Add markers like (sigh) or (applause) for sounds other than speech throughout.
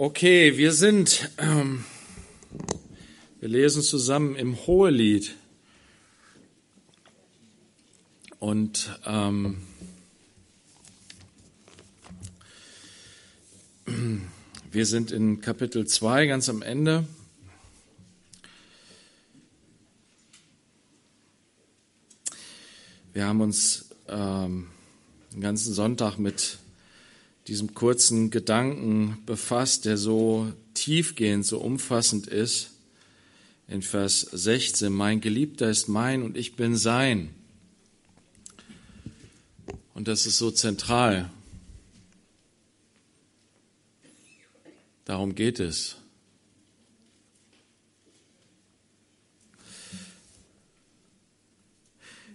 Okay, wir sind, ähm, wir lesen zusammen im Hohelied. Und ähm, wir sind in Kapitel 2 ganz am Ende. Wir haben uns ähm, den ganzen Sonntag mit diesem kurzen Gedanken befasst, der so tiefgehend, so umfassend ist. In Vers 16, mein Geliebter ist mein und ich bin sein. Und das ist so zentral. Darum geht es.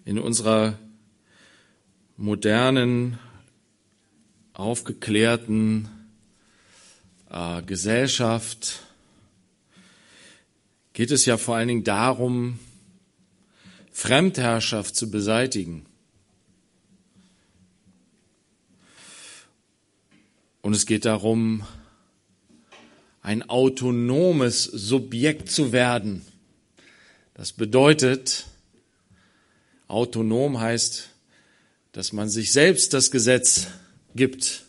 In unserer modernen aufgeklärten äh, Gesellschaft geht es ja vor allen Dingen darum, Fremdherrschaft zu beseitigen. Und es geht darum, ein autonomes Subjekt zu werden. Das bedeutet, autonom heißt, dass man sich selbst das Gesetz gibt.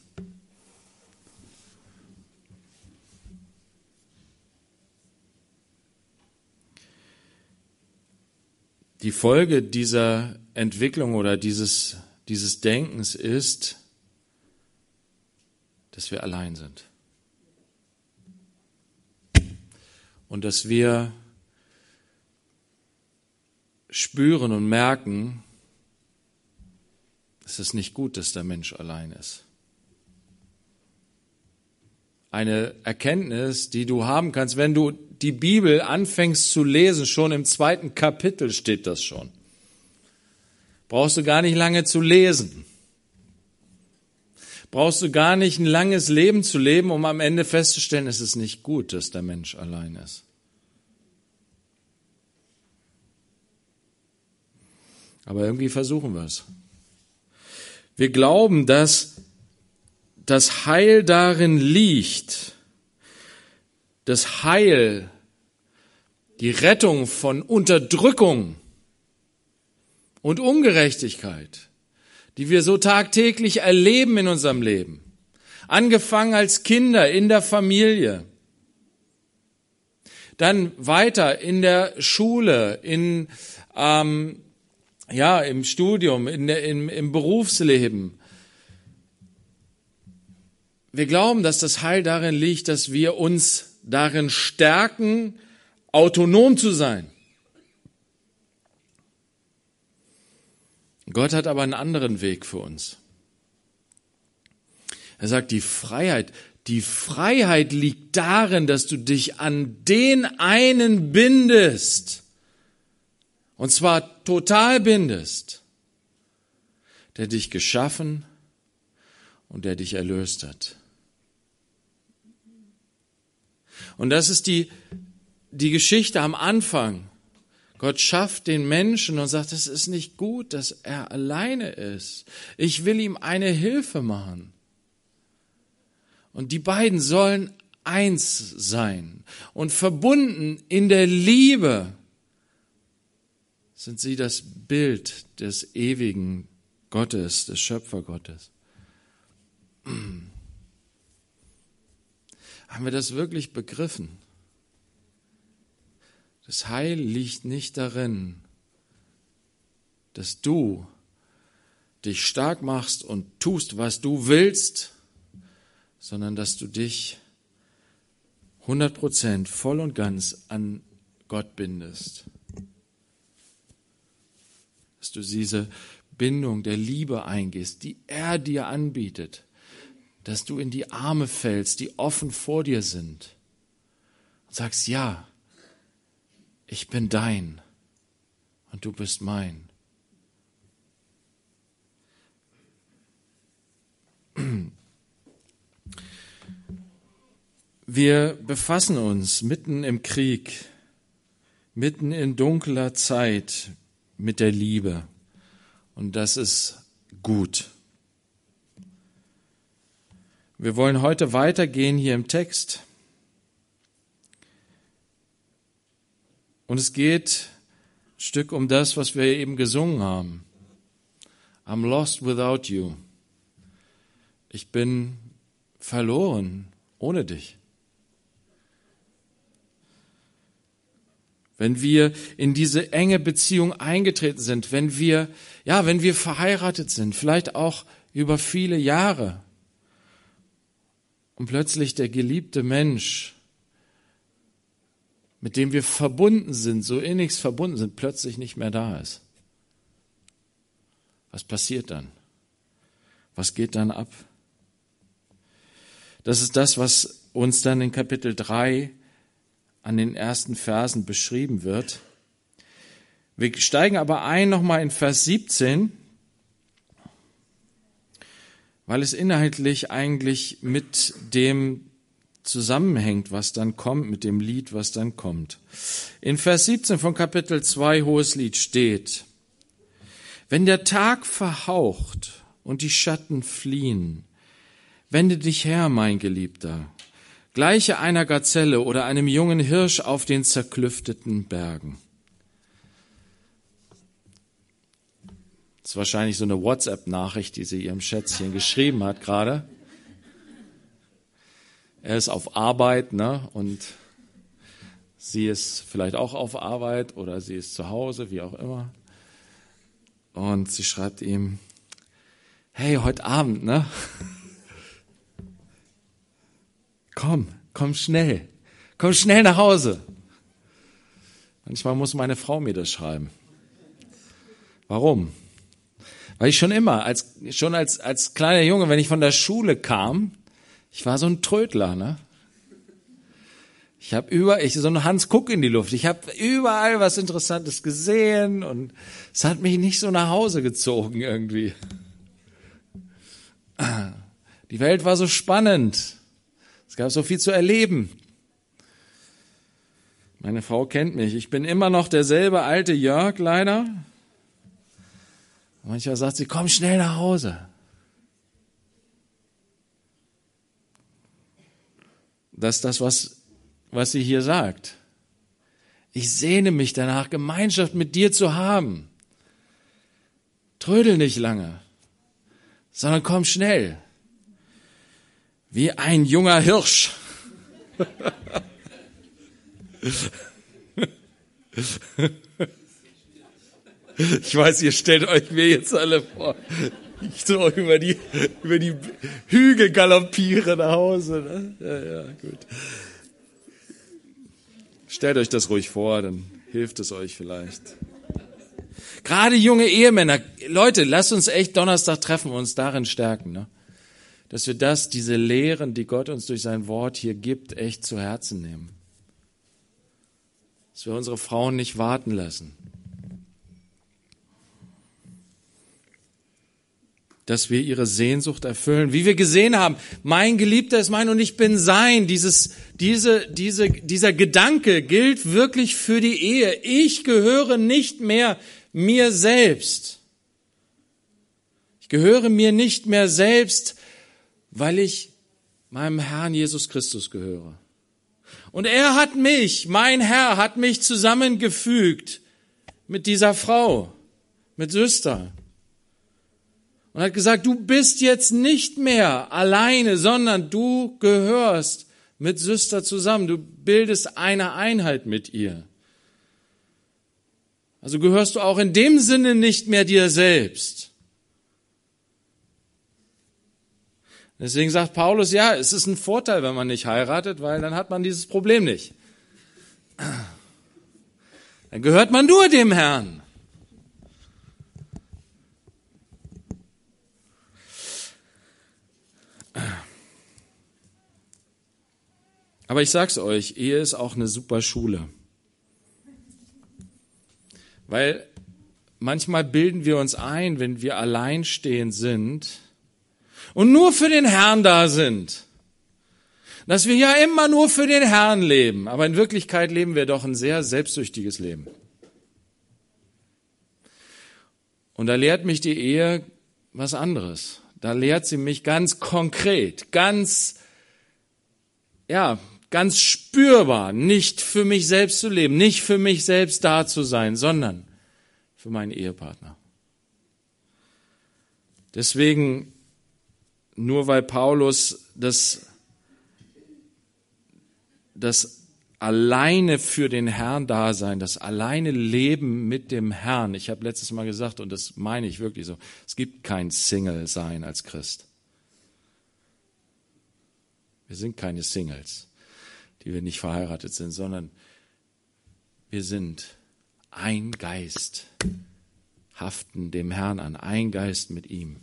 Die Folge dieser Entwicklung oder dieses, dieses Denkens ist, dass wir allein sind. Und dass wir spüren und merken, es ist nicht gut, dass der Mensch allein ist. Eine Erkenntnis, die du haben kannst, wenn du die Bibel anfängst zu lesen, schon im zweiten Kapitel steht das schon. Brauchst du gar nicht lange zu lesen. Brauchst du gar nicht ein langes Leben zu leben, um am Ende festzustellen, es ist nicht gut, dass der Mensch allein ist. Aber irgendwie versuchen wir es. Wir glauben, dass das Heil darin liegt, das Heil, die Rettung von Unterdrückung und Ungerechtigkeit, die wir so tagtäglich erleben in unserem Leben, angefangen als Kinder in der Familie, dann weiter in der Schule, in ähm, ja, im Studium, in im, im Berufsleben. Wir glauben, dass das Heil darin liegt, dass wir uns darin stärken, autonom zu sein. Gott hat aber einen anderen Weg für uns. Er sagt, die Freiheit, die Freiheit liegt darin, dass du dich an den einen bindest, und zwar total bindest, der dich geschaffen und der dich erlöst hat. Und das ist die, die Geschichte am Anfang. Gott schafft den Menschen und sagt, es ist nicht gut, dass er alleine ist. Ich will ihm eine Hilfe machen. Und die beiden sollen eins sein und verbunden in der Liebe sind sie das Bild des ewigen Gottes, des Schöpfergottes. (clears throat) Haben wir das wirklich begriffen? Das Heil liegt nicht darin, dass du dich stark machst und tust, was du willst, sondern dass du dich 100 Prozent voll und ganz an Gott bindest dass du diese Bindung der Liebe eingehst, die er dir anbietet, dass du in die Arme fällst, die offen vor dir sind und sagst, ja, ich bin dein und du bist mein. Wir befassen uns mitten im Krieg, mitten in dunkler Zeit mit der Liebe. Und das ist gut. Wir wollen heute weitergehen hier im Text. Und es geht ein Stück um das, was wir eben gesungen haben. I'm lost without you. Ich bin verloren ohne dich. Wenn wir in diese enge Beziehung eingetreten sind, wenn wir, ja, wenn wir verheiratet sind, vielleicht auch über viele Jahre, und plötzlich der geliebte Mensch, mit dem wir verbunden sind, so innigst verbunden sind, plötzlich nicht mehr da ist. Was passiert dann? Was geht dann ab? Das ist das, was uns dann in Kapitel 3 an den ersten Versen beschrieben wird. Wir steigen aber ein nochmal in Vers 17, weil es inhaltlich eigentlich mit dem zusammenhängt, was dann kommt, mit dem Lied, was dann kommt. In Vers 17 von Kapitel 2 Hohes Lied steht, wenn der Tag verhaucht und die Schatten fliehen, Wende dich her, mein Geliebter, gleiche einer Gazelle oder einem jungen Hirsch auf den zerklüfteten Bergen. Das ist wahrscheinlich so eine WhatsApp-Nachricht, die sie ihrem Schätzchen geschrieben hat gerade. Er ist auf Arbeit, ne? Und sie ist vielleicht auch auf Arbeit oder sie ist zu Hause, wie auch immer. Und sie schreibt ihm, hey, heute Abend, ne? Komm, komm schnell, komm schnell nach Hause. Manchmal muss meine Frau mir das schreiben. Warum? Weil ich schon immer, als, schon als, als kleiner Junge, wenn ich von der Schule kam, ich war so ein Trödler, ne? Ich habe über, ich so ein Hans Kuck in die Luft. Ich habe überall was Interessantes gesehen und es hat mich nicht so nach Hause gezogen irgendwie. Die Welt war so spannend. Es gab so viel zu erleben. Meine Frau kennt mich. Ich bin immer noch derselbe alte Jörg, leider. Manchmal sagt sie, komm schnell nach Hause. Das ist das, was, was sie hier sagt. Ich sehne mich danach, Gemeinschaft mit dir zu haben. Trödel nicht lange, sondern komm schnell wie ein junger Hirsch. Ich weiß, ihr stellt euch mir jetzt alle vor, ich so über die, über die Hügel galoppiere nach Hause. Ne? Ja, ja, gut. Stellt euch das ruhig vor, dann hilft es euch vielleicht. Gerade junge Ehemänner, Leute, lasst uns echt Donnerstag treffen und uns darin stärken. Ne? Dass wir das, diese Lehren, die Gott uns durch sein Wort hier gibt, echt zu Herzen nehmen. Dass wir unsere Frauen nicht warten lassen. Dass wir ihre Sehnsucht erfüllen. Wie wir gesehen haben, mein Geliebter ist mein und ich bin sein. Dieses, diese, diese, dieser Gedanke gilt wirklich für die Ehe. Ich gehöre nicht mehr mir selbst. Ich gehöre mir nicht mehr selbst, weil ich meinem Herrn Jesus Christus gehöre. Und er hat mich, mein Herr hat mich zusammengefügt mit dieser Frau, mit Süster. Und hat gesagt, du bist jetzt nicht mehr alleine, sondern du gehörst mit Süster zusammen. Du bildest eine Einheit mit ihr. Also gehörst du auch in dem Sinne nicht mehr dir selbst. Deswegen sagt Paulus, ja, es ist ein Vorteil, wenn man nicht heiratet, weil dann hat man dieses Problem nicht. Dann gehört man nur dem Herrn. Aber ich sag's euch, Ehe ist auch eine super Schule. Weil manchmal bilden wir uns ein, wenn wir alleinstehend sind, und nur für den Herrn da sind. Dass wir ja immer nur für den Herrn leben, aber in Wirklichkeit leben wir doch ein sehr selbstsüchtiges Leben. Und da lehrt mich die Ehe was anderes. da lehrt sie mich ganz konkret, ganz, ja, ganz spürbar, nicht für mich selbst zu leben, nicht für mich selbst da zu sein, sondern für meinen Ehepartner. Deswegen, nur weil Paulus das, das alleine für den Herrn da sein, das alleine Leben mit dem Herrn. Ich habe letztes Mal gesagt, und das meine ich wirklich so, es gibt kein Single-Sein als Christ. Wir sind keine Singles, die wir nicht verheiratet sind, sondern wir sind ein Geist, haften dem Herrn an, ein Geist mit ihm.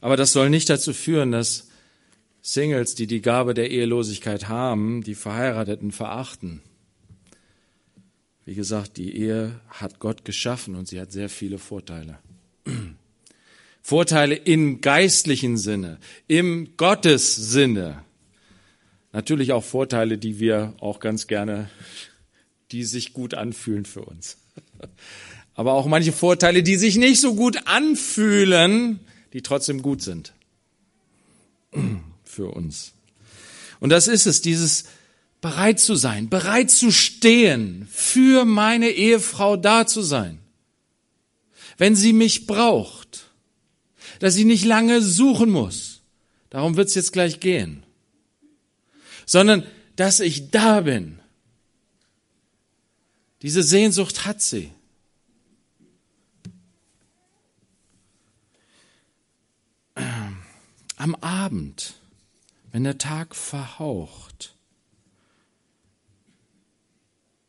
Aber das soll nicht dazu führen, dass Singles, die die Gabe der Ehelosigkeit haben, die Verheirateten verachten. Wie gesagt, die Ehe hat Gott geschaffen und sie hat sehr viele Vorteile. (clears throat) Vorteile im geistlichen Sinne, im Gottes Sinne. Natürlich auch Vorteile, die wir auch ganz gerne, die sich gut anfühlen für uns. (laughs) Aber auch manche Vorteile, die sich nicht so gut anfühlen, die trotzdem gut sind für uns. Und das ist es, dieses bereit zu sein, bereit zu stehen, für meine Ehefrau da zu sein. Wenn sie mich braucht, dass sie nicht lange suchen muss, darum wird es jetzt gleich gehen, sondern dass ich da bin. Diese Sehnsucht hat sie. Am Abend wenn der Tag verhaucht.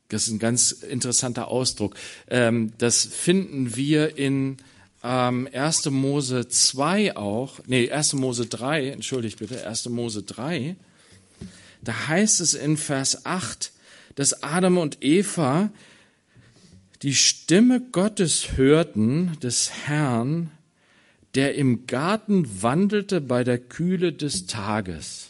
Das ist ein ganz interessanter Ausdruck. Ähm, das finden wir in 1. Ähm, Mose 2 auch, nee, 1. Mose 3, entschuldigt bitte, 1. Mose 3. Da heißt es in Vers 8, dass Adam und Eva die Stimme Gottes hörten, des Herrn, der im Garten wandelte bei der Kühle des Tages.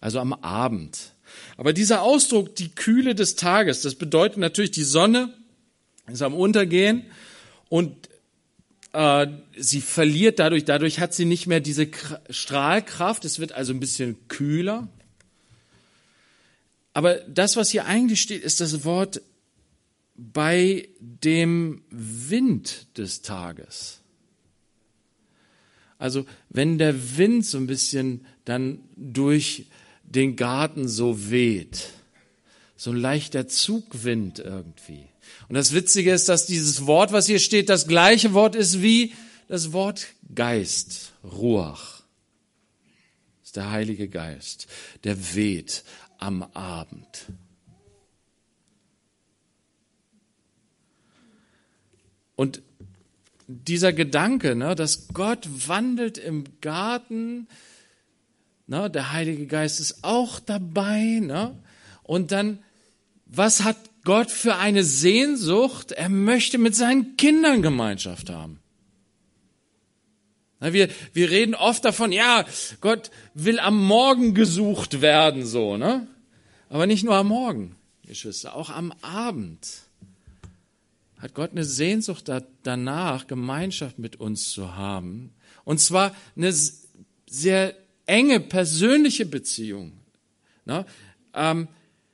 Also am Abend. Aber dieser Ausdruck, die Kühle des Tages, das bedeutet natürlich, die Sonne ist am Untergehen und äh, sie verliert dadurch, dadurch hat sie nicht mehr diese Strahlkraft, es wird also ein bisschen kühler. Aber das, was hier eigentlich steht, ist das Wort bei dem Wind des Tages. Also wenn der Wind so ein bisschen dann durch den Garten so weht, so ein leichter Zugwind irgendwie. Und das Witzige ist, dass dieses Wort, was hier steht, das gleiche Wort ist wie das Wort Geist, Ruach. Das ist der Heilige Geist, der weht am Abend. Und dieser Gedanke, ne, dass Gott wandelt im Garten, ne, der Heilige Geist ist auch dabei, ne, und dann, was hat Gott für eine Sehnsucht? Er möchte mit seinen Kindern Gemeinschaft haben. Wir, wir reden oft davon, ja, Gott will am Morgen gesucht werden, so, ne? Aber nicht nur am Morgen, Geschwister, auch am Abend hat Gott eine Sehnsucht danach, Gemeinschaft mit uns zu haben. Und zwar eine sehr enge persönliche Beziehung. Na, ähm,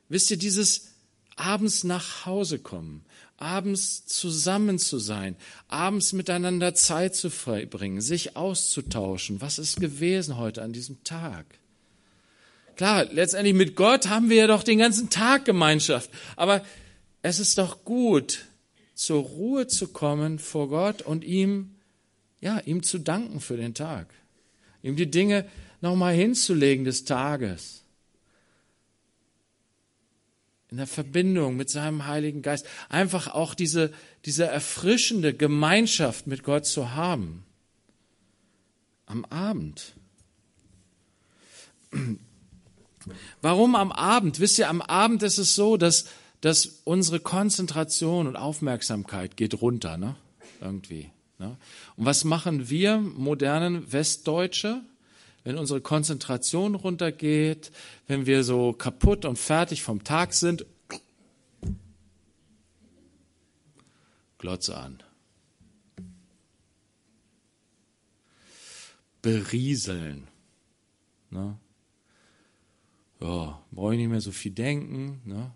wisst ihr, dieses abends nach Hause kommen, abends zusammen zu sein, abends miteinander Zeit zu verbringen, sich auszutauschen. Was ist gewesen heute an diesem Tag? Klar, letztendlich mit Gott haben wir ja doch den ganzen Tag Gemeinschaft. Aber es ist doch gut, zur Ruhe zu kommen vor Gott und ihm, ja, ihm zu danken für den Tag. Ihm die Dinge nochmal hinzulegen des Tages. In der Verbindung mit seinem Heiligen Geist. Einfach auch diese, diese erfrischende Gemeinschaft mit Gott zu haben. Am Abend. Warum am Abend? Wisst ihr, am Abend ist es so, dass dass unsere Konzentration und Aufmerksamkeit geht runter, ne? Irgendwie. Ne? Und was machen wir modernen Westdeutsche? Wenn unsere Konzentration runtergeht, wenn wir so kaputt und fertig vom Tag sind, Glotze an. Berieseln. Ne? Ja, brauche ich nicht mehr so viel denken. Ne?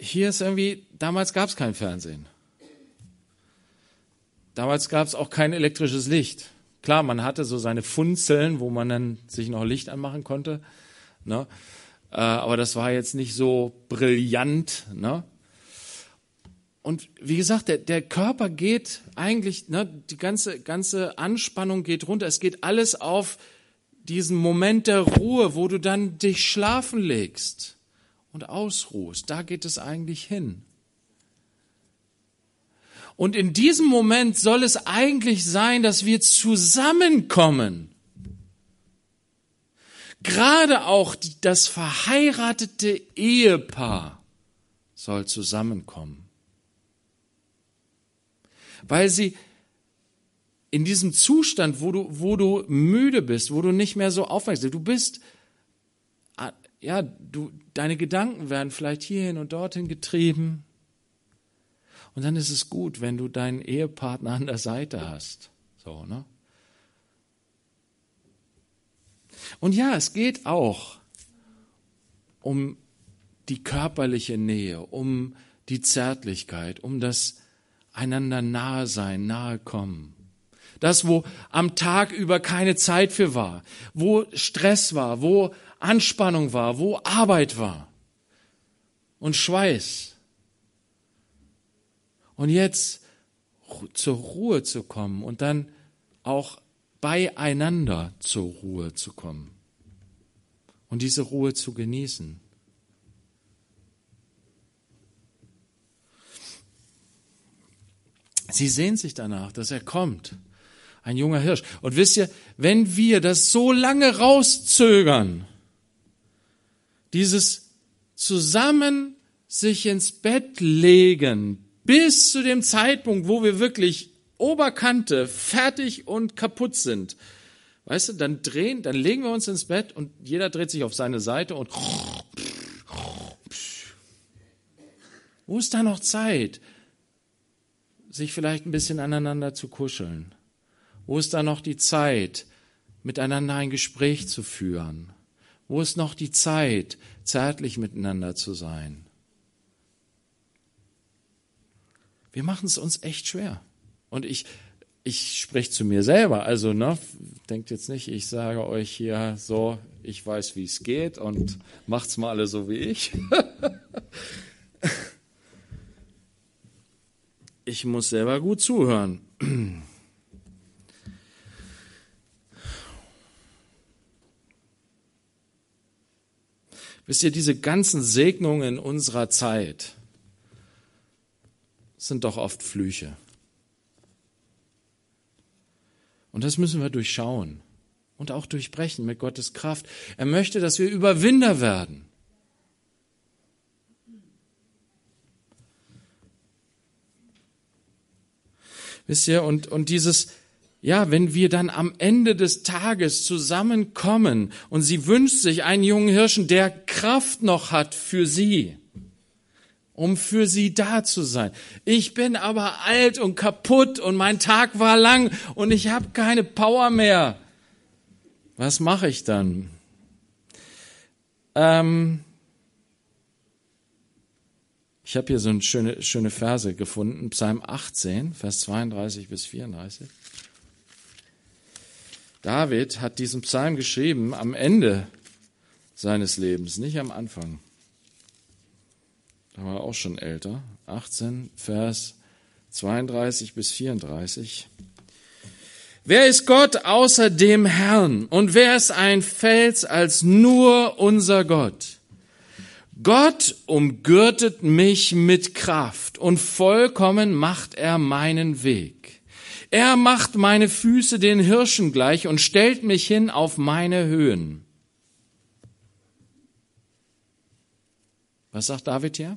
Hier ist irgendwie, damals gab es kein Fernsehen. Damals gab es auch kein elektrisches Licht. Klar, man hatte so seine Funzeln, wo man dann sich noch Licht anmachen konnte. Ne? Äh, aber das war jetzt nicht so brillant. Ne? Und wie gesagt, der, der Körper geht eigentlich, ne, die ganze, ganze Anspannung geht runter. Es geht alles auf diesen Moment der Ruhe, wo du dann dich schlafen legst und ausruhst. Da geht es eigentlich hin. Und in diesem Moment soll es eigentlich sein, dass wir zusammenkommen. Gerade auch das verheiratete Ehepaar soll zusammenkommen. Weil sie in diesem Zustand, wo du, wo du müde bist, wo du nicht mehr so aufmerksam bist, du bist, ja, du, deine Gedanken werden vielleicht hierhin und dorthin getrieben. Und dann ist es gut, wenn du deinen Ehepartner an der Seite hast. So, ne? Und ja, es geht auch um die körperliche Nähe, um die Zärtlichkeit, um das einander nahe sein, nahe kommen. Das, wo am Tag über keine Zeit für war, wo Stress war, wo Anspannung war, wo Arbeit war und Schweiß. Und jetzt zur Ruhe zu kommen und dann auch beieinander zur Ruhe zu kommen und diese Ruhe zu genießen. Sie sehnt sich danach, dass er kommt. Ein junger Hirsch. Und wisst ihr, wenn wir das so lange rauszögern, dieses zusammen sich ins Bett legen, bis zu dem Zeitpunkt, wo wir wirklich Oberkante fertig und kaputt sind, weißt du, dann drehen, dann legen wir uns ins Bett und jeder dreht sich auf seine Seite und wo ist da noch Zeit? sich vielleicht ein bisschen aneinander zu kuscheln? Wo ist da noch die Zeit, miteinander ein Gespräch zu führen? Wo ist noch die Zeit, zärtlich miteinander zu sein? Wir machen es uns echt schwer. Und ich, ich spreche zu mir selber. Also, ne, denkt jetzt nicht, ich sage euch hier so, ich weiß, wie es geht und macht's mal alle so wie ich. (laughs) ich muss selber gut zuhören. Wisst ihr, diese ganzen Segnungen unserer Zeit sind doch oft Flüche. Und das müssen wir durchschauen und auch durchbrechen mit Gottes Kraft. Er möchte, dass wir Überwinder werden. Wisst ihr, und, und dieses, ja, wenn wir dann am Ende des Tages zusammenkommen und sie wünscht sich einen jungen Hirschen, der Kraft noch hat für sie, um für sie da zu sein. Ich bin aber alt und kaputt und mein Tag war lang und ich habe keine Power mehr. Was mache ich dann? Ähm, ich habe hier so eine schöne, schöne Verse gefunden, Psalm 18, Vers 32 bis 34. David hat diesen Psalm geschrieben am Ende seines Lebens, nicht am Anfang. Da war er auch schon älter. 18, Vers 32 bis 34. Wer ist Gott außer dem Herrn? Und wer ist ein Fels als nur unser Gott? Gott umgürtet mich mit Kraft und vollkommen macht er meinen Weg. Er macht meine Füße den Hirschen gleich und stellt mich hin auf meine Höhen. Was sagt David hier?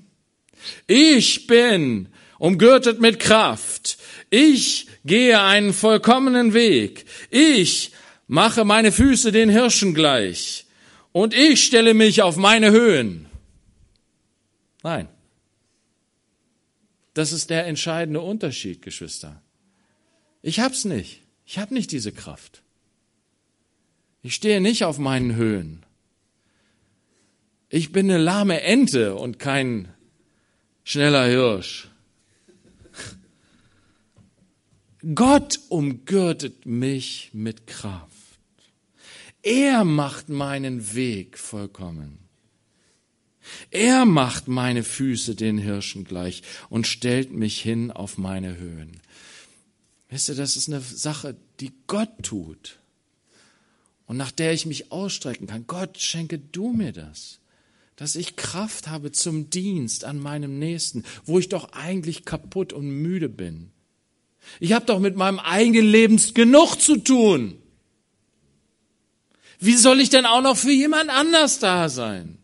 Ich bin umgürtet mit Kraft. Ich gehe einen vollkommenen Weg. Ich mache meine Füße den Hirschen gleich. Und ich stelle mich auf meine Höhen. Nein. Das ist der entscheidende Unterschied, Geschwister. Ich hab's nicht. Ich hab nicht diese Kraft. Ich stehe nicht auf meinen Höhen. Ich bin eine lahme Ente und kein schneller Hirsch. Gott umgürtet mich mit Kraft. Er macht meinen Weg vollkommen. Er macht meine Füße den Hirschen gleich und stellt mich hin auf meine Höhen. Wisst ihr, das ist eine Sache, die Gott tut und nach der ich mich ausstrecken kann. Gott, schenke du mir das, dass ich Kraft habe zum Dienst an meinem Nächsten, wo ich doch eigentlich kaputt und müde bin. Ich habe doch mit meinem eigenen Leben genug zu tun. Wie soll ich denn auch noch für jemand anders da sein?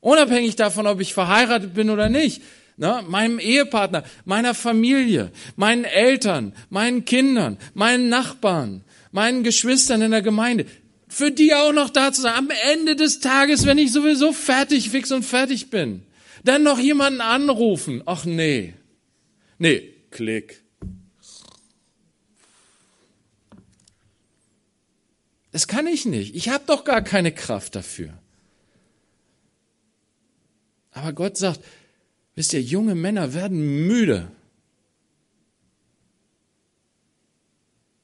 Unabhängig davon, ob ich verheiratet bin oder nicht. Ne, meinem Ehepartner, meiner Familie, meinen Eltern, meinen Kindern, meinen Nachbarn, meinen Geschwistern in der Gemeinde, für die auch noch da zu sein. Am Ende des Tages, wenn ich sowieso fertig, fix und fertig bin, dann noch jemanden anrufen. Ach nee. Nee, klick. Das kann ich nicht. Ich habe doch gar keine Kraft dafür. Aber Gott sagt, wisst ihr, junge Männer werden müde.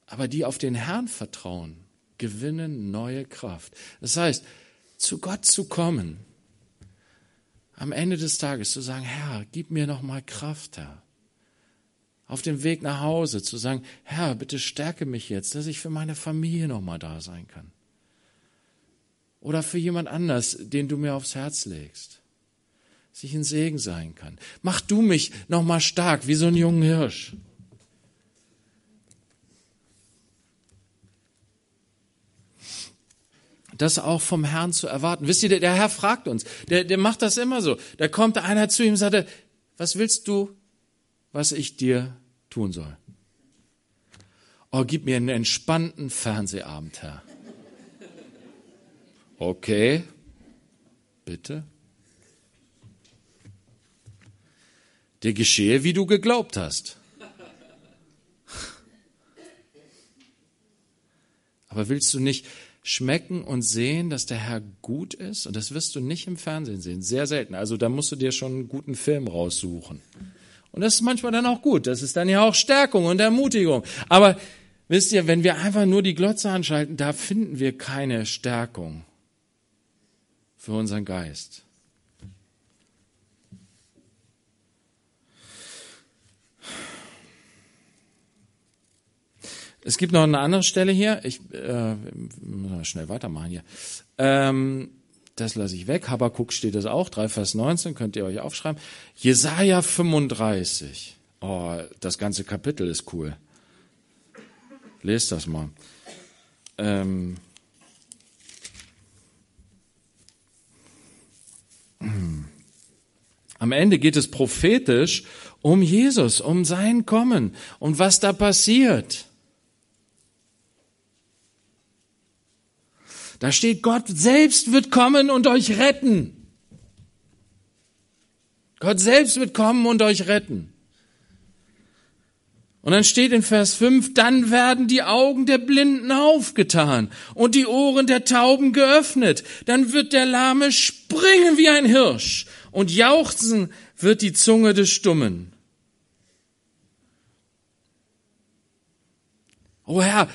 Aber die auf den Herrn vertrauen, gewinnen neue Kraft. Das heißt, zu Gott zu kommen, am Ende des Tages zu sagen, Herr, gib mir noch mal Kraft, Herr auf dem Weg nach Hause zu sagen, Herr, bitte stärke mich jetzt, dass ich für meine Familie nochmal da sein kann. Oder für jemand anders, den du mir aufs Herz legst. Dass ich ein Segen sein kann. Mach du mich nochmal stark, wie so ein junger Hirsch. das auch vom Herrn zu erwarten. Wisst ihr, der, der Herr fragt uns, der, der macht das immer so. Da kommt einer zu ihm und sagt, was willst du, was ich dir tun soll. Oh, gib mir einen entspannten Fernsehabend, Herr. Okay, bitte. Dir geschehe, wie du geglaubt hast. Aber willst du nicht schmecken und sehen, dass der Herr gut ist? Und das wirst du nicht im Fernsehen sehen, sehr selten. Also da musst du dir schon einen guten Film raussuchen. Und das ist manchmal dann auch gut. Das ist dann ja auch Stärkung und Ermutigung. Aber wisst ihr, wenn wir einfach nur die Glotze anschalten, da finden wir keine Stärkung für unseren Geist. Es gibt noch eine andere Stelle hier. Ich äh, muss schnell weitermachen hier. Ähm, das lasse ich weg. Habakuk steht es auch, 3 Vers 19, könnt ihr euch aufschreiben. Jesaja 35. Oh, das ganze Kapitel ist cool. Lest das mal. Ähm, Am Ende geht es prophetisch um Jesus, um sein Kommen und was da passiert. Da steht, Gott selbst wird kommen und euch retten. Gott selbst wird kommen und euch retten. Und dann steht in Vers 5, dann werden die Augen der Blinden aufgetan und die Ohren der Tauben geöffnet. Dann wird der Lahme springen wie ein Hirsch und jauchzen wird die Zunge des Stummen. O Herr,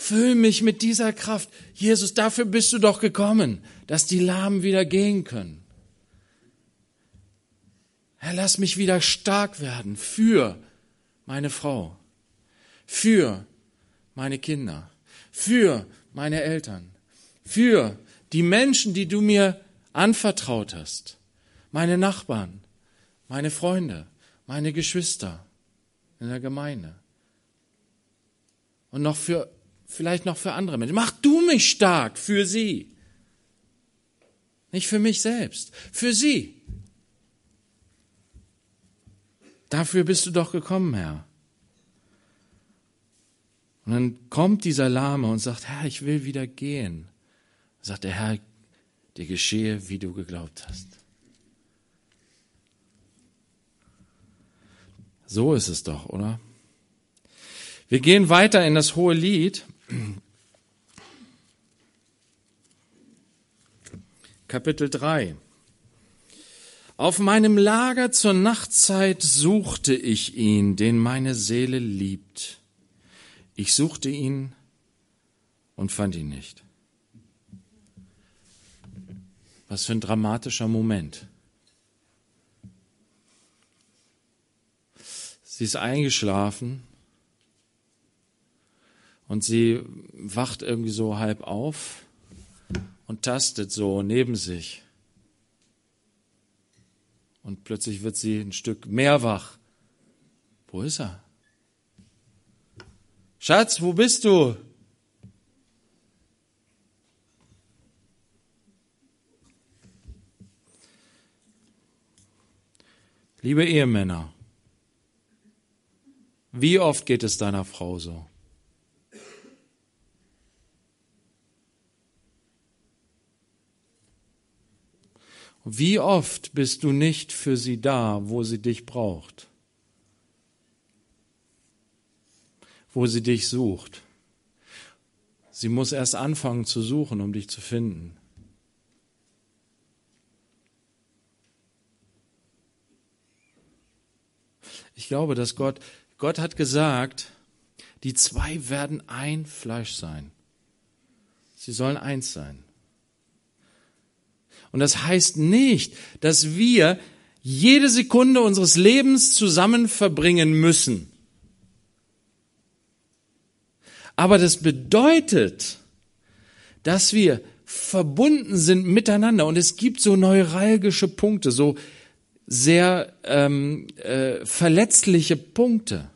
Füll mich mit dieser Kraft. Jesus, dafür bist du doch gekommen, dass die Lahmen wieder gehen können. Herr, lass mich wieder stark werden für meine Frau, für meine Kinder, für meine Eltern, für die Menschen, die du mir anvertraut hast, meine Nachbarn, meine Freunde, meine Geschwister in der Gemeinde und noch für vielleicht noch für andere Menschen. Mach du mich stark für sie. Nicht für mich selbst, für sie. Dafür bist du doch gekommen, Herr. Und dann kommt dieser Lahme und sagt, Herr, ich will wieder gehen. Sagt der Herr, dir geschehe, wie du geglaubt hast. So ist es doch, oder? Wir gehen weiter in das hohe Lied. Kapitel 3. Auf meinem Lager zur Nachtzeit suchte ich ihn, den meine Seele liebt. Ich suchte ihn und fand ihn nicht. Was für ein dramatischer Moment. Sie ist eingeschlafen und sie wacht irgendwie so halb auf und tastet so neben sich. Und plötzlich wird sie ein Stück mehr wach. Wo ist er? Schatz, wo bist du? Liebe Ehemänner, wie oft geht es deiner Frau so? Wie oft bist du nicht für sie da, wo sie dich braucht? Wo sie dich sucht? Sie muss erst anfangen zu suchen, um dich zu finden. Ich glaube, dass Gott, Gott hat gesagt, die zwei werden ein Fleisch sein. Sie sollen eins sein. Und das heißt nicht, dass wir jede Sekunde unseres Lebens zusammen verbringen müssen. Aber das bedeutet, dass wir verbunden sind miteinander und es gibt so neuralgische Punkte, so sehr ähm, äh, verletzliche Punkte.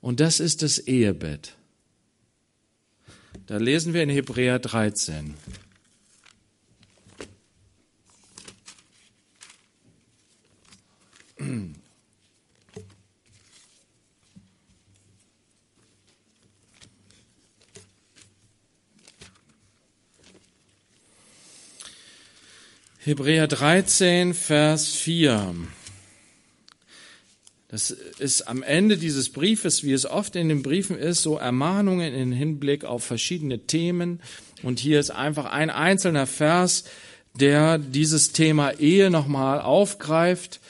Und das ist das Ehebett. Da lesen wir in Hebräer 13. Hebräer 13, Vers 4. Das ist am Ende dieses Briefes, wie es oft in den Briefen ist, so Ermahnungen in Hinblick auf verschiedene Themen. Und hier ist einfach ein einzelner Vers, der dieses Thema Ehe nochmal aufgreift.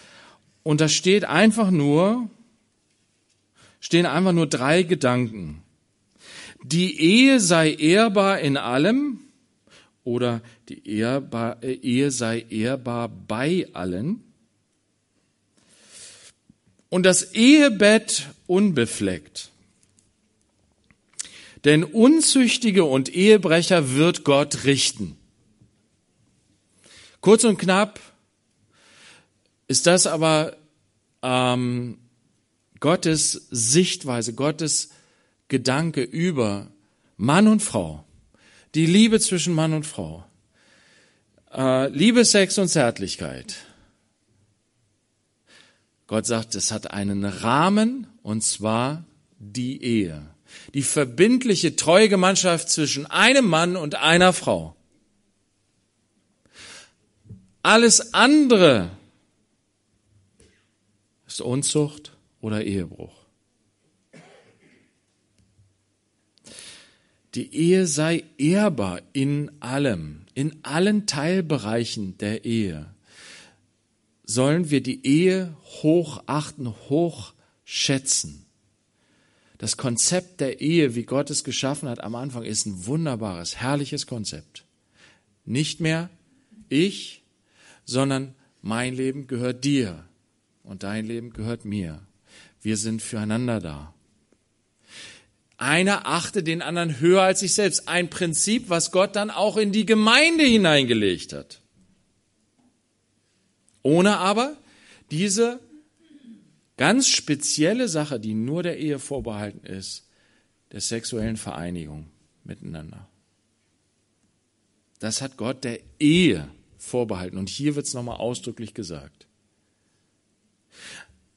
Und da steht einfach nur, stehen einfach nur drei Gedanken. Die Ehe sei ehrbar in allem, oder die Ehe sei ehrbar bei allen und das Ehebett unbefleckt. Denn Unzüchtige und Ehebrecher wird Gott richten. Kurz und knapp ist das aber ähm, Gottes Sichtweise, Gottes Gedanke über Mann und Frau die Liebe zwischen Mann und Frau. Äh, Liebe, Sex und Zärtlichkeit. Gott sagt, es hat einen Rahmen und zwar die Ehe. Die verbindliche Treugemeinschaft zwischen einem Mann und einer Frau. Alles andere ist Unzucht oder Ehebruch. Die Ehe sei ehrbar in allem, in allen Teilbereichen der Ehe. Sollen wir die Ehe hochachten, hochschätzen. Das Konzept der Ehe, wie Gott es geschaffen hat am Anfang, ist ein wunderbares, herrliches Konzept. Nicht mehr ich, sondern mein Leben gehört dir und dein Leben gehört mir. Wir sind füreinander da. Einer achte den anderen höher als sich selbst. Ein Prinzip, was Gott dann auch in die Gemeinde hineingelegt hat. Ohne aber diese ganz spezielle Sache, die nur der Ehe vorbehalten ist, der sexuellen Vereinigung miteinander. Das hat Gott der Ehe vorbehalten. Und hier wird es nochmal ausdrücklich gesagt.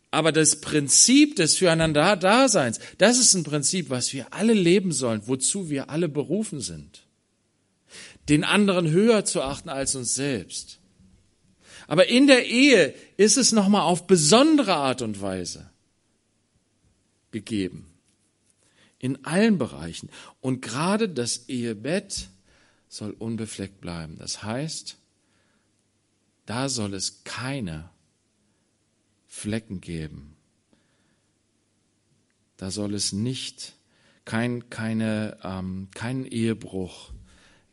Aber das Prinzip des Füreinander-Daseins, das ist ein Prinzip, was wir alle leben sollen, wozu wir alle berufen sind. Den anderen höher zu achten als uns selbst. Aber in der Ehe ist es nochmal auf besondere Art und Weise. gegeben. In allen Bereichen. Und gerade das Ehebett soll unbefleckt bleiben. Das heißt, da soll es keine Flecken geben. Da soll es nicht kein, keine, ähm, keinen Ehebruch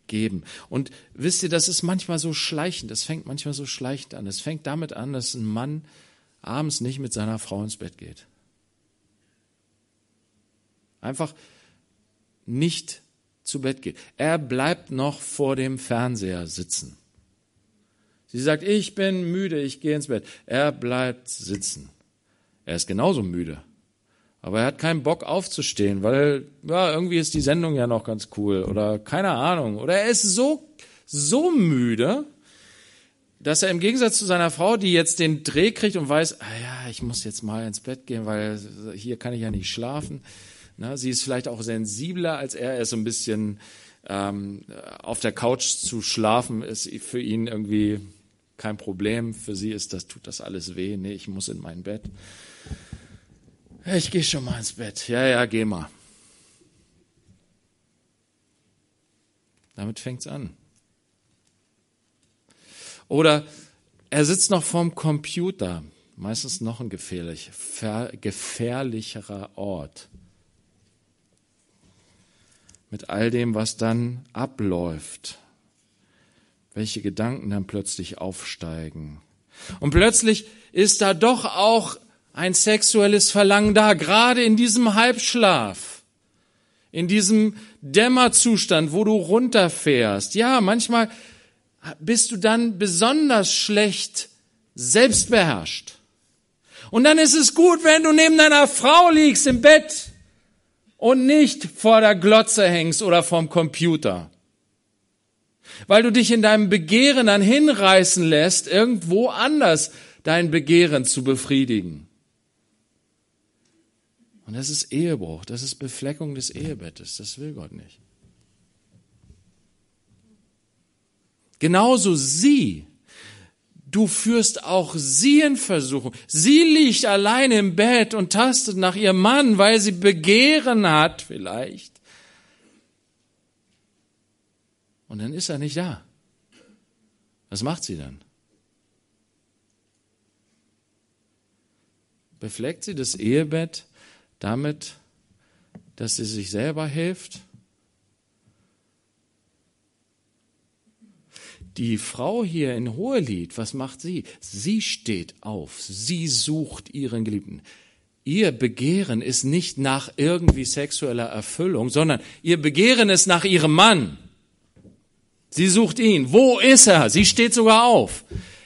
geben. Und wisst ihr, das ist manchmal so schleichend, das fängt manchmal so schleichend an. Es fängt damit an, dass ein Mann abends nicht mit seiner Frau ins Bett geht. Einfach nicht zu Bett geht. Er bleibt noch vor dem Fernseher sitzen. Sie sagt, ich bin müde, ich gehe ins Bett. Er bleibt sitzen. Er ist genauso müde. Aber er hat keinen Bock aufzustehen, weil ja, irgendwie ist die Sendung ja noch ganz cool oder keine Ahnung. Oder er ist so, so müde, dass er im Gegensatz zu seiner Frau, die jetzt den Dreh kriegt und weiß, ah ja, ich muss jetzt mal ins Bett gehen, weil hier kann ich ja nicht schlafen. Na, sie ist vielleicht auch sensibler als er. Er ist so ein bisschen ähm, auf der Couch zu schlafen, ist für ihn irgendwie kein Problem. Für sie ist das, tut das alles weh. Nee, ich muss in mein Bett. Ich gehe schon mal ins Bett. Ja, ja, geh mal. Damit fängt's an. Oder er sitzt noch vorm Computer, meistens noch ein gefährlich, gefährlicherer Ort. Mit all dem, was dann abläuft, welche Gedanken dann plötzlich aufsteigen. Und plötzlich ist da doch auch ein sexuelles Verlangen da, gerade in diesem Halbschlaf, in diesem Dämmerzustand, wo du runterfährst. Ja, manchmal bist du dann besonders schlecht selbstbeherrscht. Und dann ist es gut, wenn du neben deiner Frau liegst im Bett und nicht vor der Glotze hängst oder vorm Computer. Weil du dich in deinem Begehren dann hinreißen lässt, irgendwo anders dein Begehren zu befriedigen. Und das ist Ehebruch, das ist Befleckung des Ehebettes, das will Gott nicht. Genauso sie. Du führst auch sie in Versuchung. Sie liegt allein im Bett und tastet nach ihrem Mann, weil sie Begehren hat vielleicht. Und dann ist er nicht da. Was macht sie dann? Befleckt sie das Ehebett damit, dass sie sich selber hilft? Die Frau hier in Hohelied, was macht sie? Sie steht auf, sie sucht ihren Geliebten. Ihr Begehren ist nicht nach irgendwie sexueller Erfüllung, sondern ihr Begehren ist nach ihrem Mann. Sie sucht ihn. Wo ist er? Sie steht sogar auf.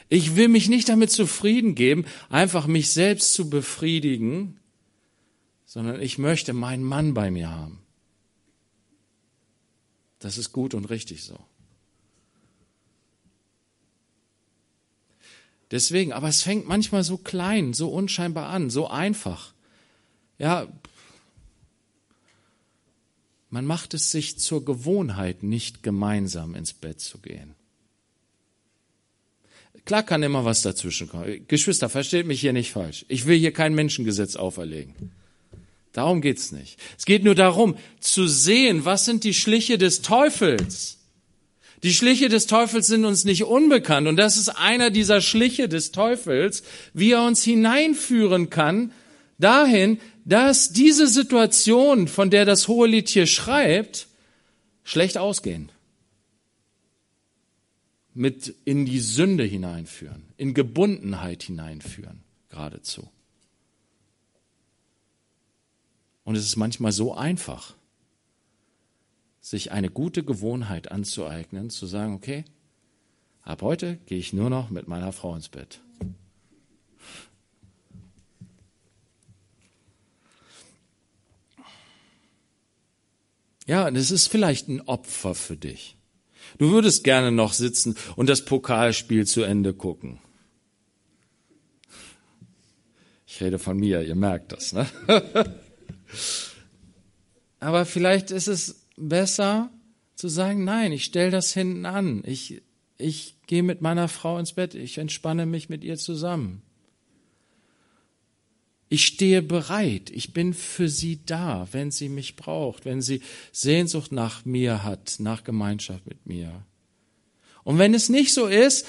Ich will mich nicht damit zufrieden geben, einfach mich selbst zu befriedigen, sondern ich möchte meinen Mann bei mir haben. Das ist gut und richtig so. Deswegen, aber es fängt manchmal so klein, so unscheinbar an, so einfach. Ja, man macht es sich zur Gewohnheit, nicht gemeinsam ins Bett zu gehen. Klar kann immer was dazwischen kommen. Geschwister, versteht mich hier nicht falsch. Ich will hier kein Menschengesetz auferlegen. Darum geht's nicht. Es geht nur darum, zu sehen, was sind die Schliche des Teufels. Die Schliche des Teufels sind uns nicht unbekannt und das ist einer dieser Schliche des Teufels, wie er uns hineinführen kann dahin, dass diese Situation, von der das hohe Lied hier schreibt, schlecht ausgehen. Mit in die Sünde hineinführen, in Gebundenheit hineinführen, geradezu. Und es ist manchmal so einfach, sich eine gute Gewohnheit anzueignen, zu sagen, okay, ab heute gehe ich nur noch mit meiner Frau ins Bett. Ja, das ist vielleicht ein Opfer für dich. Du würdest gerne noch sitzen und das Pokalspiel zu Ende gucken. Ich rede von mir, ihr merkt das, ne? (laughs) Aber vielleicht ist es besser zu sagen, nein, ich stelle das hinten an. Ich, ich gehe mit meiner Frau ins Bett, ich entspanne mich mit ihr zusammen. Ich stehe bereit. Ich bin für sie da, wenn sie mich braucht, wenn sie Sehnsucht nach mir hat, nach Gemeinschaft mit mir. Und wenn es nicht so ist,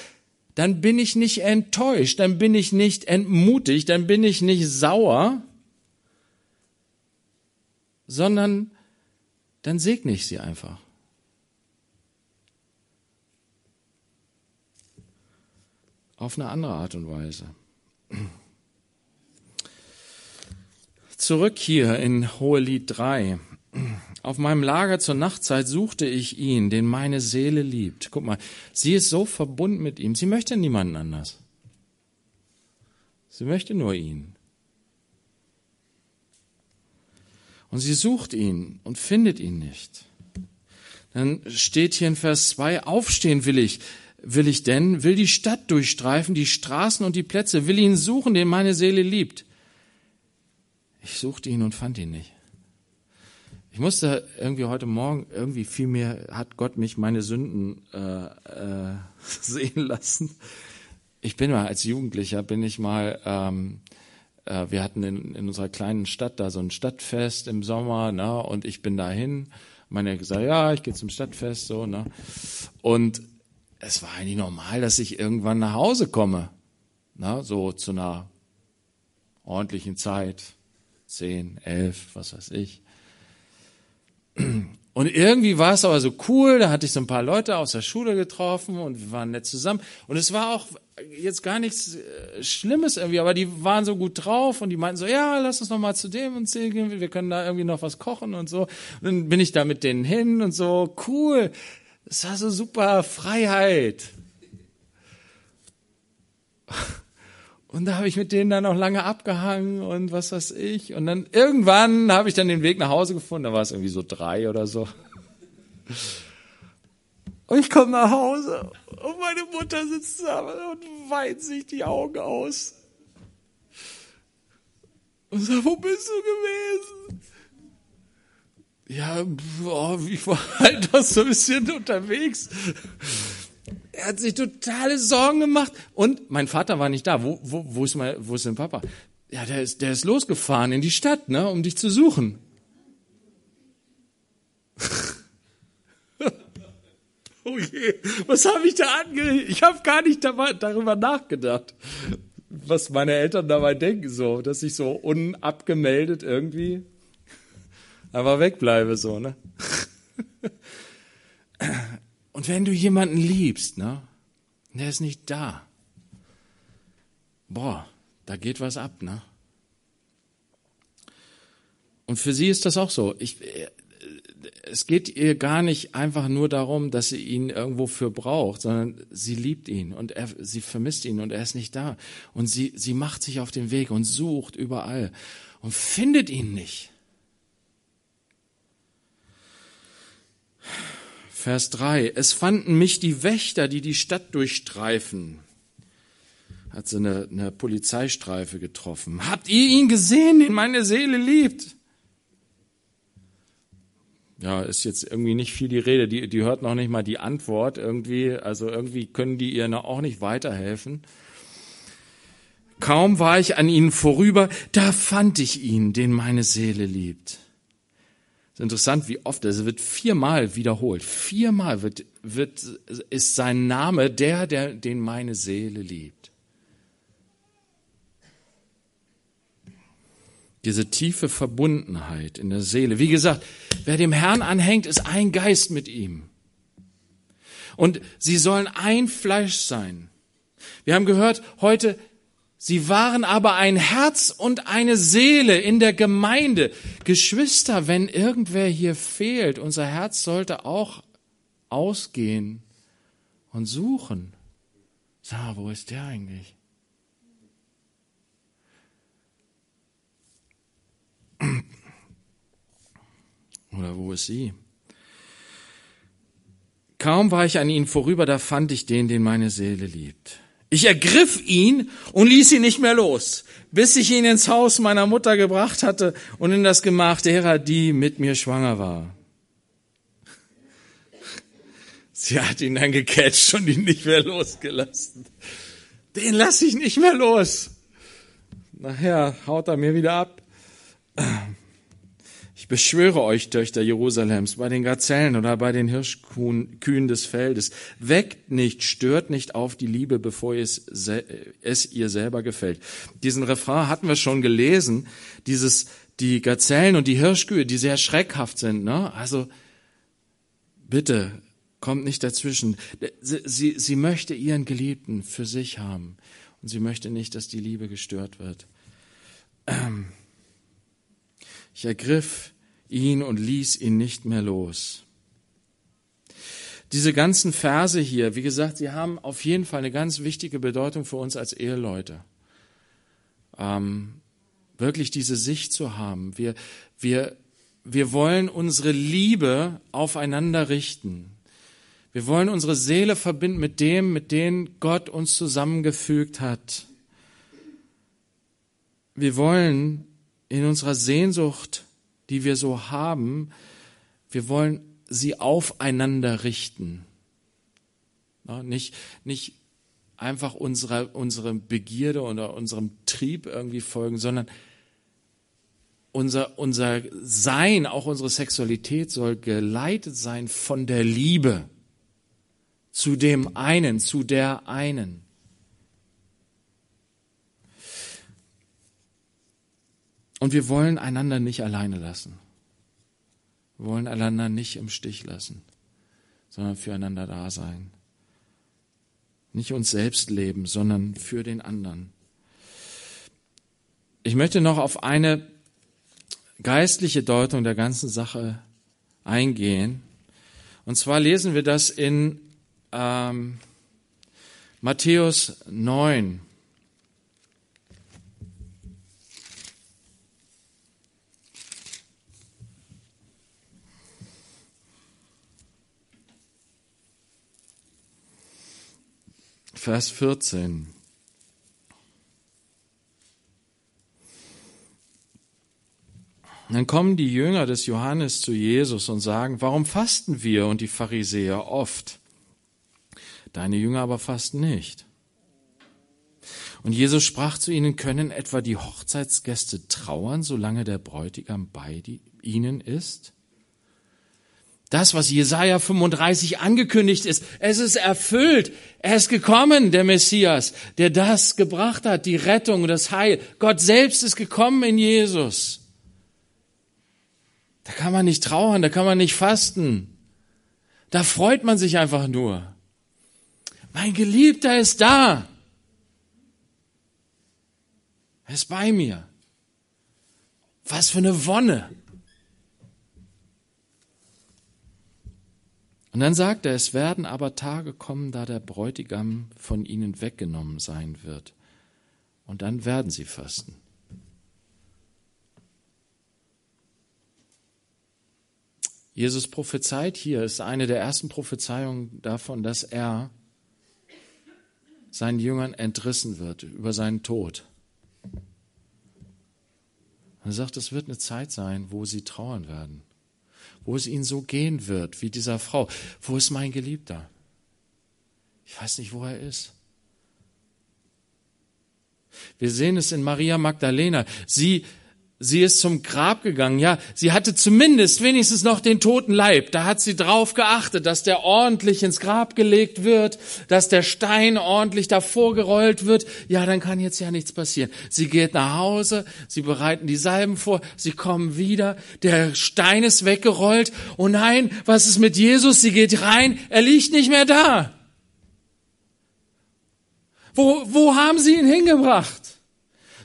dann bin ich nicht enttäuscht, dann bin ich nicht entmutigt, dann bin ich nicht sauer, sondern dann segne ich sie einfach. Auf eine andere Art und Weise. Zurück hier in Hohelied 3. Auf meinem Lager zur Nachtzeit suchte ich ihn, den meine Seele liebt. Guck mal, sie ist so verbunden mit ihm. Sie möchte niemanden anders. Sie möchte nur ihn. Und sie sucht ihn und findet ihn nicht. Dann steht hier in Vers 2, aufstehen will ich, will ich denn, will die Stadt durchstreifen, die Straßen und die Plätze, will ihn suchen, den meine Seele liebt. Ich suchte ihn und fand ihn nicht. Ich musste irgendwie heute Morgen, irgendwie viel mehr hat Gott mich meine Sünden äh, äh, (laughs) sehen lassen. Ich bin mal als Jugendlicher, bin ich mal, ähm, äh, wir hatten in, in unserer kleinen Stadt da so ein Stadtfest im Sommer, ne, und ich bin dahin. Meine gesagt, ja, ich gehe zum Stadtfest, so, ne. Und es war eigentlich normal, dass ich irgendwann nach Hause komme, ne, so zu einer ordentlichen Zeit, zehn, elf, was weiß ich. Und irgendwie war es aber so cool, da hatte ich so ein paar Leute aus der Schule getroffen und wir waren nett zusammen. Und es war auch jetzt gar nichts äh, Schlimmes irgendwie, aber die waren so gut drauf und die meinten so, ja, lass uns noch mal zu dem und gehen, wir können da irgendwie noch was kochen und so. Und dann bin ich da mit denen hin und so, cool. Das war so super Freiheit. Und da habe ich mit denen dann auch lange abgehangen und was weiß ich. Und dann irgendwann habe ich dann den Weg nach Hause gefunden. Da war es irgendwie so drei oder so. Und ich komme nach Hause und meine Mutter sitzt da und weint sich die Augen aus. Und sagt, wo bist du gewesen? Ja, boah, ich war halt noch so ein bisschen unterwegs. Er hat sich totale Sorgen gemacht. Und mein Vater war nicht da. Wo, wo, wo, ist, mein, wo ist denn Papa? Ja, der ist, der ist losgefahren in die Stadt, ne, um dich zu suchen. (laughs) oh je, was habe ich da ange... Ich habe gar nicht darüber nachgedacht, was meine Eltern dabei denken, so, dass ich so unabgemeldet irgendwie (laughs) aber wegbleibe, so, ne? (laughs) Und wenn du jemanden liebst, ne, der ist nicht da. Boah, da geht was ab, ne? Und für sie ist das auch so. Ich, äh, es geht ihr gar nicht einfach nur darum, dass sie ihn irgendwo für braucht, sondern sie liebt ihn und er, sie vermisst ihn und er ist nicht da. Und sie, sie macht sich auf den Weg und sucht überall und findet ihn nicht. Vers 3. Es fanden mich die Wächter, die die Stadt durchstreifen. Hat sie eine, eine Polizeistreife getroffen. Habt ihr ihn gesehen, den meine Seele liebt? Ja, ist jetzt irgendwie nicht viel die Rede. Die, die hört noch nicht mal die Antwort irgendwie. Also irgendwie können die ihr auch nicht weiterhelfen. Kaum war ich an ihnen vorüber, da fand ich ihn, den meine Seele liebt interessant, wie oft, also wird viermal wiederholt. Viermal wird, wird, ist sein Name der, der, den meine Seele liebt. Diese tiefe Verbundenheit in der Seele. Wie gesagt, wer dem Herrn anhängt, ist ein Geist mit ihm. Und sie sollen ein Fleisch sein. Wir haben gehört heute, Sie waren aber ein Herz und eine Seele in der Gemeinde. Geschwister, wenn irgendwer hier fehlt, unser Herz sollte auch ausgehen und suchen. Sag, wo ist der eigentlich? Oder wo ist sie? Kaum war ich an ihnen vorüber, da fand ich den, den meine Seele liebt. Ich ergriff ihn und ließ ihn nicht mehr los, bis ich ihn ins Haus meiner Mutter gebracht hatte und in das Gemach derer, die mit mir schwanger war. Sie hat ihn dann gecatcht und ihn nicht mehr losgelassen. Den lasse ich nicht mehr los. nachher haut er mir wieder ab. Beschwöre euch, Töchter Jerusalems, bei den Gazellen oder bei den Hirschkühen des Feldes, weckt nicht, stört nicht auf die Liebe, bevor es, es ihr selber gefällt. Diesen Refrain hatten wir schon gelesen, dieses, die Gazellen und die Hirschkühe, die sehr schreckhaft sind, ne? Also, bitte, kommt nicht dazwischen. Sie, sie, sie möchte ihren Geliebten für sich haben und sie möchte nicht, dass die Liebe gestört wird. (clears throat) Ich ergriff ihn und ließ ihn nicht mehr los. Diese ganzen Verse hier, wie gesagt, sie haben auf jeden Fall eine ganz wichtige Bedeutung für uns als Eheleute. Ähm, wirklich diese Sicht zu haben. Wir, wir, wir wollen unsere Liebe aufeinander richten. Wir wollen unsere Seele verbinden mit dem, mit dem Gott uns zusammengefügt hat. Wir wollen in unserer Sehnsucht, die wir so haben, wir wollen sie aufeinander richten. Nicht, nicht einfach unserer, unserem Begierde oder unserem Trieb irgendwie folgen, sondern unser, unser Sein, auch unsere Sexualität soll geleitet sein von der Liebe zu dem einen, zu der einen. Und wir wollen einander nicht alleine lassen. Wir wollen einander nicht im Stich lassen, sondern füreinander da sein. Nicht uns selbst leben, sondern für den anderen. Ich möchte noch auf eine geistliche Deutung der ganzen Sache eingehen. Und zwar lesen wir das in ähm, Matthäus 9. Vers 14. Dann kommen die Jünger des Johannes zu Jesus und sagen, warum fasten wir und die Pharisäer oft? Deine Jünger aber fasten nicht. Und Jesus sprach zu ihnen, können etwa die Hochzeitsgäste trauern, solange der Bräutigam bei ihnen ist? Das, was Jesaja 35 angekündigt ist, es ist erfüllt. Er ist gekommen, der Messias, der das gebracht hat, die Rettung, das Heil. Gott selbst ist gekommen in Jesus. Da kann man nicht trauern, da kann man nicht fasten. Da freut man sich einfach nur. Mein Geliebter ist da. Er ist bei mir. Was für eine Wonne. Und dann sagt er, es werden aber Tage kommen, da der Bräutigam von ihnen weggenommen sein wird. Und dann werden sie fasten. Jesus prophezeit hier, ist eine der ersten Prophezeiungen davon, dass er seinen Jüngern entrissen wird über seinen Tod. Er sagt, es wird eine Zeit sein, wo sie trauern werden wo es ihnen so gehen wird wie dieser Frau. Wo ist mein Geliebter? Ich weiß nicht, wo er ist. Wir sehen es in Maria Magdalena. Sie Sie ist zum Grab gegangen, ja. Sie hatte zumindest wenigstens noch den toten Leib. Da hat sie drauf geachtet, dass der ordentlich ins Grab gelegt wird, dass der Stein ordentlich davor gerollt wird. Ja, dann kann jetzt ja nichts passieren. Sie geht nach Hause, sie bereiten die Salben vor, sie kommen wieder, der Stein ist weggerollt. Oh nein, was ist mit Jesus? Sie geht rein, er liegt nicht mehr da. Wo, wo haben sie ihn hingebracht?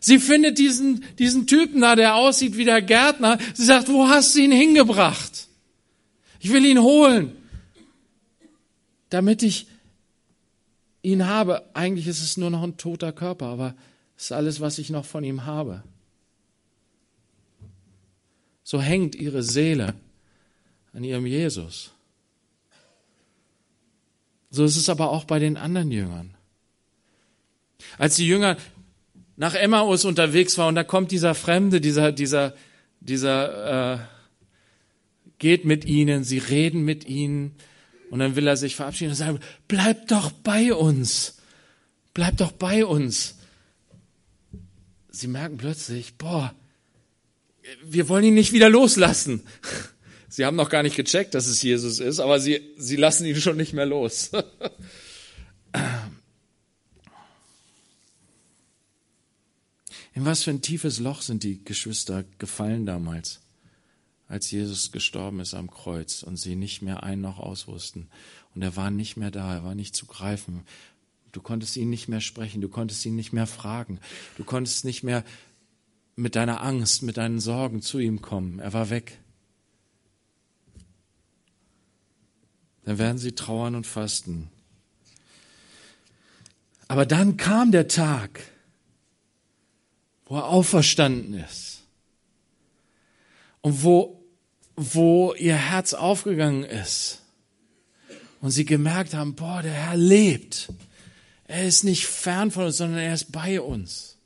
Sie findet diesen, diesen Typen da, der aussieht wie der Gärtner. Sie sagt, wo hast du ihn hingebracht? Ich will ihn holen, damit ich ihn habe. Eigentlich ist es nur noch ein toter Körper, aber es ist alles, was ich noch von ihm habe. So hängt ihre Seele an ihrem Jesus. So ist es aber auch bei den anderen Jüngern. Als die Jünger nach Emmaus unterwegs war und da kommt dieser Fremde, dieser, dieser, dieser äh, geht mit ihnen, sie reden mit ihnen und dann will er sich verabschieden und sagen, bleib doch bei uns, bleib doch bei uns. sie merken plötzlich, boah, wir wollen ihn nicht wieder loslassen. (laughs) Sie haben noch gar nicht gecheckt, dass es Jesus ist, aber sie, sie lassen ihn schon nicht mehr los. (laughs) In was für ein tiefes Loch sind die Geschwister gefallen damals, als Jesus gestorben ist am Kreuz und sie nicht mehr ein noch aus wussten. Und er war nicht mehr da, er war nicht zu greifen. Du konntest ihn nicht mehr sprechen, du konntest ihn nicht mehr fragen, du konntest nicht mehr mit deiner Angst, mit deinen Sorgen zu ihm kommen. Er war weg. Dann werden sie trauern und fasten. Aber dann kam der Tag, wo er auferstanden ist. Und wo, wo ihr Herz aufgegangen ist. Und sie gemerkt haben, boah, der Herr lebt. Er ist nicht fern von uns, sondern er ist bei uns.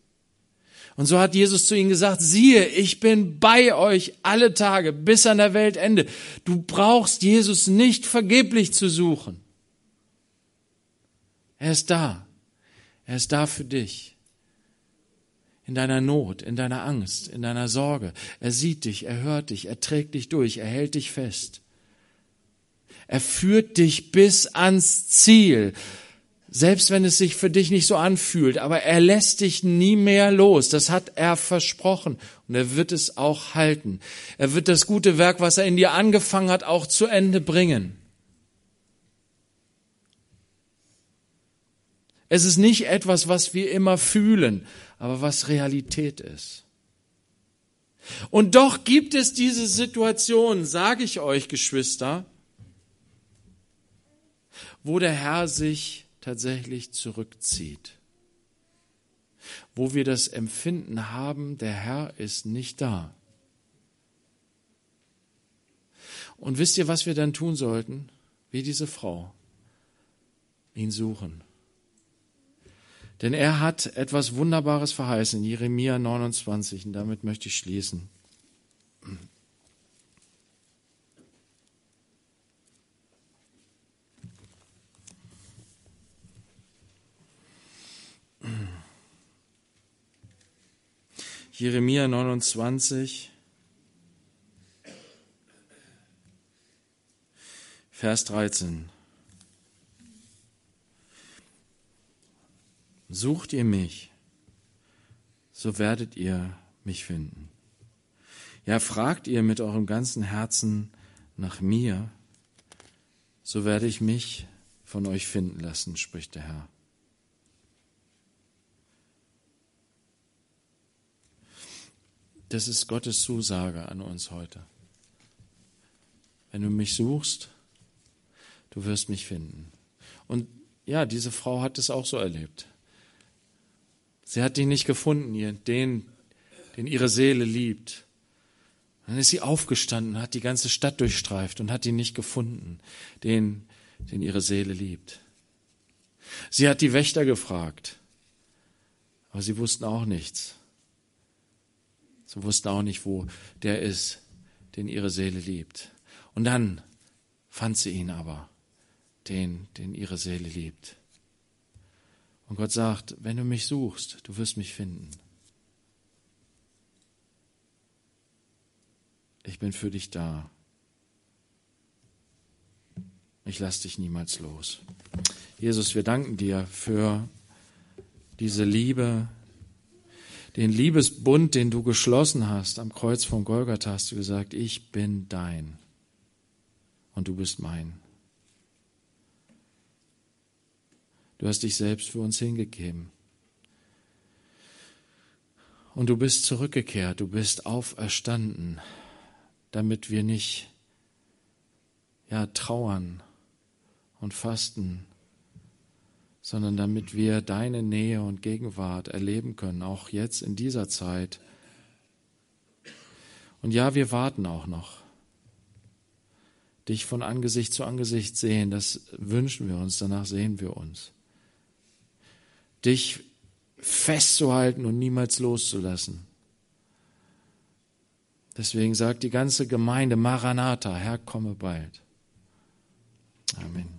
Und so hat Jesus zu ihnen gesagt, siehe, ich bin bei euch alle Tage bis an der Weltende. Du brauchst Jesus nicht vergeblich zu suchen. Er ist da. Er ist da für dich. In deiner Not, in deiner Angst, in deiner Sorge. Er sieht dich, er hört dich, er trägt dich durch, er hält dich fest. Er führt dich bis ans Ziel. Selbst wenn es sich für dich nicht so anfühlt, aber er lässt dich nie mehr los. Das hat er versprochen und er wird es auch halten. Er wird das gute Werk, was er in dir angefangen hat, auch zu Ende bringen. Es ist nicht etwas, was wir immer fühlen, aber was Realität ist. Und doch gibt es diese Situation, sage ich euch, Geschwister, wo der Herr sich tatsächlich zurückzieht. Wo wir das Empfinden haben, der Herr ist nicht da. Und wisst ihr, was wir dann tun sollten? Wie diese Frau. Ihn suchen. Denn er hat etwas Wunderbares verheißen, Jeremia 29, und damit möchte ich schließen. Jeremia 29, Vers 13. Sucht ihr mich, so werdet ihr mich finden. Ja, fragt ihr mit eurem ganzen Herzen nach mir, so werde ich mich von euch finden lassen, spricht der Herr. Das ist Gottes Zusage an uns heute. Wenn du mich suchst, du wirst mich finden. Und ja, diese Frau hat es auch so erlebt. Sie hat ihn nicht gefunden, den, den ihre Seele liebt. Dann ist sie aufgestanden, hat die ganze Stadt durchstreift und hat ihn nicht gefunden, den, den ihre Seele liebt. Sie hat die Wächter gefragt, aber sie wussten auch nichts. Sie wussten auch nicht, wo der ist, den ihre Seele liebt. Und dann fand sie ihn aber, den, den ihre Seele liebt. Und Gott sagt, wenn du mich suchst, du wirst mich finden. Ich bin für dich da. Ich lasse dich niemals los. Jesus, wir danken dir für diese Liebe, den Liebesbund, den du geschlossen hast am Kreuz von Golgatha, hast du gesagt, ich bin dein und du bist mein. Du hast dich selbst für uns hingegeben. Und du bist zurückgekehrt, du bist auferstanden, damit wir nicht ja trauern und fasten sondern damit wir deine Nähe und Gegenwart erleben können, auch jetzt in dieser Zeit. Und ja, wir warten auch noch. Dich von Angesicht zu Angesicht sehen, das wünschen wir uns, danach sehen wir uns. Dich festzuhalten und niemals loszulassen. Deswegen sagt die ganze Gemeinde Maranatha, Herr, komme bald. Amen.